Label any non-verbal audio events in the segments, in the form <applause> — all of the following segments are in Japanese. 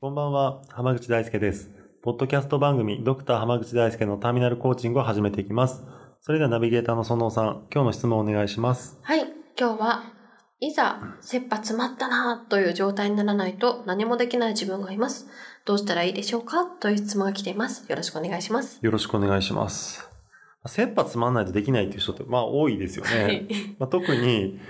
こんばんは、浜口大輔です。ポッドキャスト番組、ドクター浜口大輔のターミナルコーチングを始めていきます。それではナビゲーターの園尾さん、今日の質問をお願いします。はい、今日は、いざ、切羽詰まったなという状態にならないと何もできない自分がいます。どうしたらいいでしょうか？という質問が来ています。よろしくお願いします。よろしくお願いします。切羽詰まんないとできないっていう人って、まあ多いですよね。はい。まあ、特に、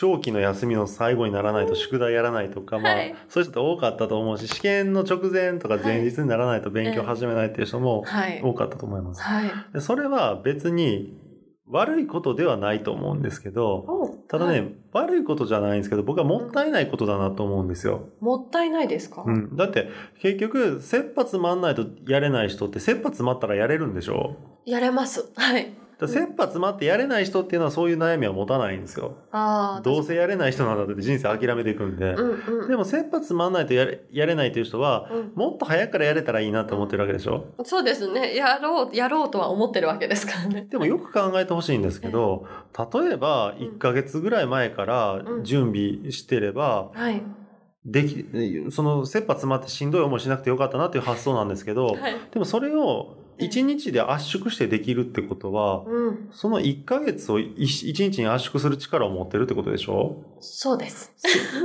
長期の休みの最後にならないと宿題やらないとか、まあはい、そういう人って多かったと思うし、試験の直前とか前日にならないと勉強始めないっていう人もはい。多かったと思います。はい。でそれは別に悪いことではないと思うんですけど、おただね、はい悪いことじゃないんですけど、僕はもったいないことだなと思うんですよ。もったいないですか、うん。だって、結局、切羽詰まんないとやれない人って、切羽詰まったらやれるんでしょ？やれます。はい。だ切羽詰まってやれない人っていうのはそういう悩みは持たないんですよ。ああ。どうせやれない人なんだって人生諦めていくんで。うんうん。でも、切羽詰まんないとやれやれないという人は、うんもっと早くからやれたらいいなと思ってるわけでしょ？そうですね。やろう、やろうとは思ってるわけですからね。でもよく考えてほしいんですけど、例えば1ヶ月ぐらい前からうん準備してれば、はい。でき、その切羽詰まってしんどい思いしなくてよかったなっていう発想なんですけど、はい。でもそれを1日で圧縮してできるってことは、うん。その1ヶ月を 1, 日に圧縮する力を持ってるってことでしょ？そうです。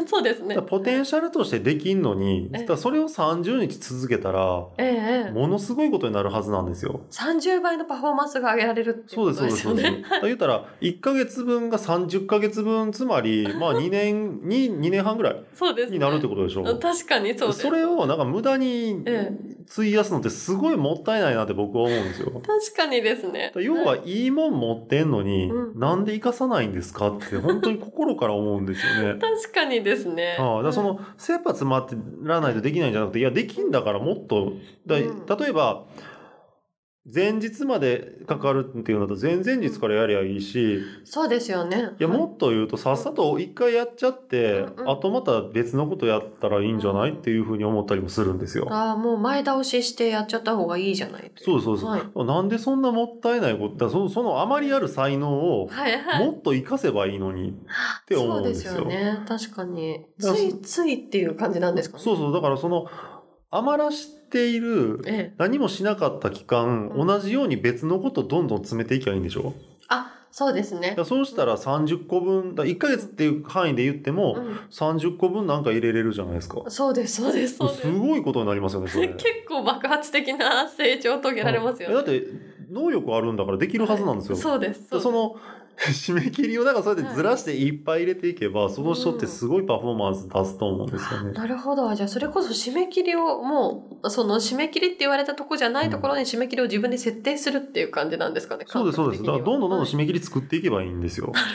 そうですね。ポテンシャルとしてできんのに、それを30日続けたら、ええええ。ものすごいことになるはずなんですよ。30倍のパフォーマンスが上げられるっていうそうです、ことそうです、そうです。言ったら、1ヶ月分が30ヶ月分、つまり、<laughs> まあ2年、に2年半ぐらいそうですね。になるってことでしょ。確かにそうです。それをなんか無駄にえ費やすのってすごいもったいないなって僕は思うんですよ。確かにですね。要はいいもん持ってんのに、うんなんで生かさないんですかって本当に心から思うんですよね。確かにですね。ああだその切羽詰まってらないとできないんじゃなくていやできんだからもっとだうん例えば前日までかかるっていうのだと前々日からやりゃいいしそうですよね。いやもっと言うとさっさと一回やっちゃって、うんうんあとまた別のことやったらいいんじゃないっていうふうに思ったりもするんですよ。ああ、もう前倒ししてやっちゃった方がいいじゃないそうそうそう、はいなんでそんなもったいないことだそのそのあまりある才能をはいはい。もっと活かせばいいのにって思うんですよ。そうですよね。確かに。ついついっていう感じなんですかね。そうそうだからその余らしているええ。何もしなかった期間、うん同じように別のことどんどん詰めていけばいいんでしょ？あ、そうですねそうしたら30個分、だ1ヶ月っていう範囲で言っても、うん30個分なんか入れれるじゃないですか。そうです、そうです、そうですす。ごいことになりますよね、それ。結構爆発的な成長を遂げられますよね。だって、能力あるんだからできるはずなんですよ。そうです。でその、<laughs> 締め切りをだからそうやってずらしていっぱい入れていけば、その人ってすごいパフォーマンス出すと思うんですよね。なるほど。じゃあ、それこそ締め切りをもう、その締め切りって言われたとこじゃないところに締め切りを自分で設定するっていう感じなんですかね。そうです、そうです。だからどんどんどんどん締めめ切り作っていけばいいんですよ。なる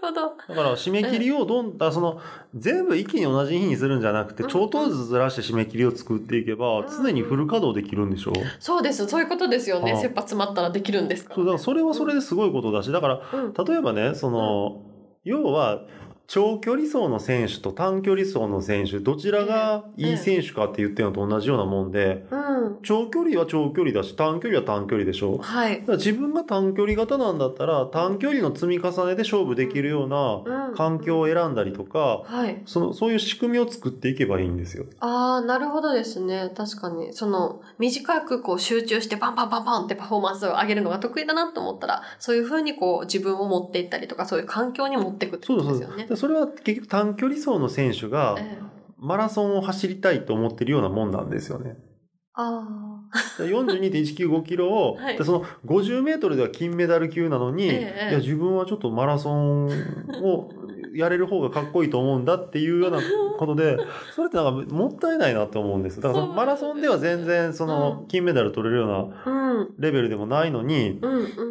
ほど。だから締め切りをどん、だその、全部一気に同じ日にするんじゃなくて、うんちょっとずつずらして締め切りを作っていけば、うん常にフル稼働できるんでしょ？う。そうです。そういうことですよね。あ切羽詰まったらできるんですか？そう、だからそれはそれですごいことだし、だから、うん。例えばね、その、要は、長距離走の選手と短距離走の選手、どちらがいい選手かって言ってるのと同じようなもんで、うん。長距離は長距離だし、短距離は短距離でしょ？はいだ。から自分が短距離型なんだったら、短距離の積み重ねで勝負できるようなうん。環境を選んだりとか、はい。その、そういう仕組みを作っていけばいいんですよ。ああ、なるほどですね。確かに。その、短くこう集中してパンパンパンパンってパフォーマンスを上げるのが得意だなと思ったら、そういうふうにこう自分を持っていったりとか、そういう環境に持っていくって。ことですよね。でそれは結局短距離走の選手がええマラソンを走りたいと思ってるようなもんなんですよね。あで42.195キロを、<laughs> はい。でその50メートルでは金メダル級なのに、ええ。いや自分はちょっとマラソンをやれる方がかっこいいと思うんだっていうような <laughs> ことで、それってなんかもったいないなって思うんです。だからマラソンでは全然その金メダル取れるようなうん。レベルでもないのに。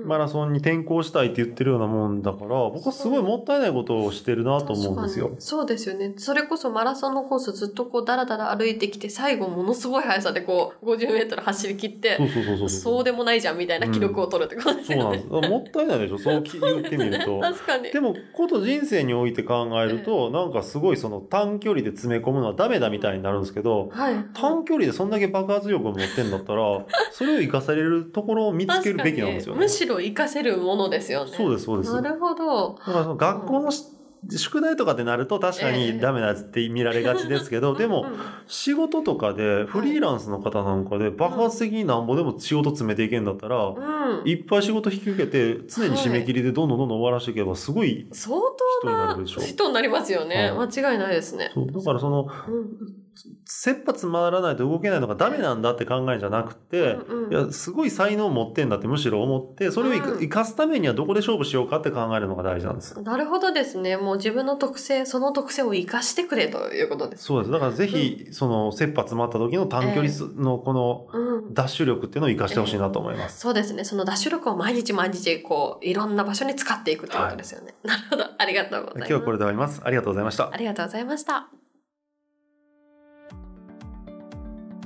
マラソンに転向したいって言ってるようなもんだから、僕はすごいもったいないことをしてるなと思うんですよそうですよね。それこそマラソンのコースずっとこうダラダラ歩いてきて、最後ものすごい速さでこう50メートル走り切って、そうそうそうそう。そうでもないじゃんみたいな記録を取るってことですよね。そうなんです。もったいないでしょ、そう言ってみると。<laughs> 確かに。でも、こと人生において考えると、なんかすごいその短距離で詰め込むのはダメだみたいになるんですけど、はい。短距離でそんだけ爆発力を持ってんだったら、<laughs> それを活かされるところを見つけるべきなんですよね。むしろ活かせるものですよね。そうです、そうです。だなるほど。からその学校のし宿題とかってなると確かにダメなやつって見られがちですけど、でも仕事とかでフリーランスの方なんかで爆発的になんぼでも仕事詰めていけんだったら、うん。いっぱい仕事引き受けて常に締め切りでどんどんどんどん終わらしていけばすごい相人当なになるでしょ。人になりますよね。は間違いないですね。だからそのうん切羽詰まらないと動けないのがダメなんだって考えじゃなくて、うんうんいやすごい才能を持ってんだってむしろ思ってそれを生か,、すためにはどこで勝負しようかって考えるのが大事なんです。なるほどですね。もう自分の特性、その特性を生かしてくれということです。そうです。だからぜひ、その切羽詰まった時の短距離のこのうん。ダッシュ力っていうのを生かしてほしいなと思います。そうですね。そのダッシュ力を毎日毎日、こう、いろんな場所に使っていくということですよね。<laughs> なるほど。ありがとうございます。今日はこれで終わります。ありがとうございましたあ。りがとうございました。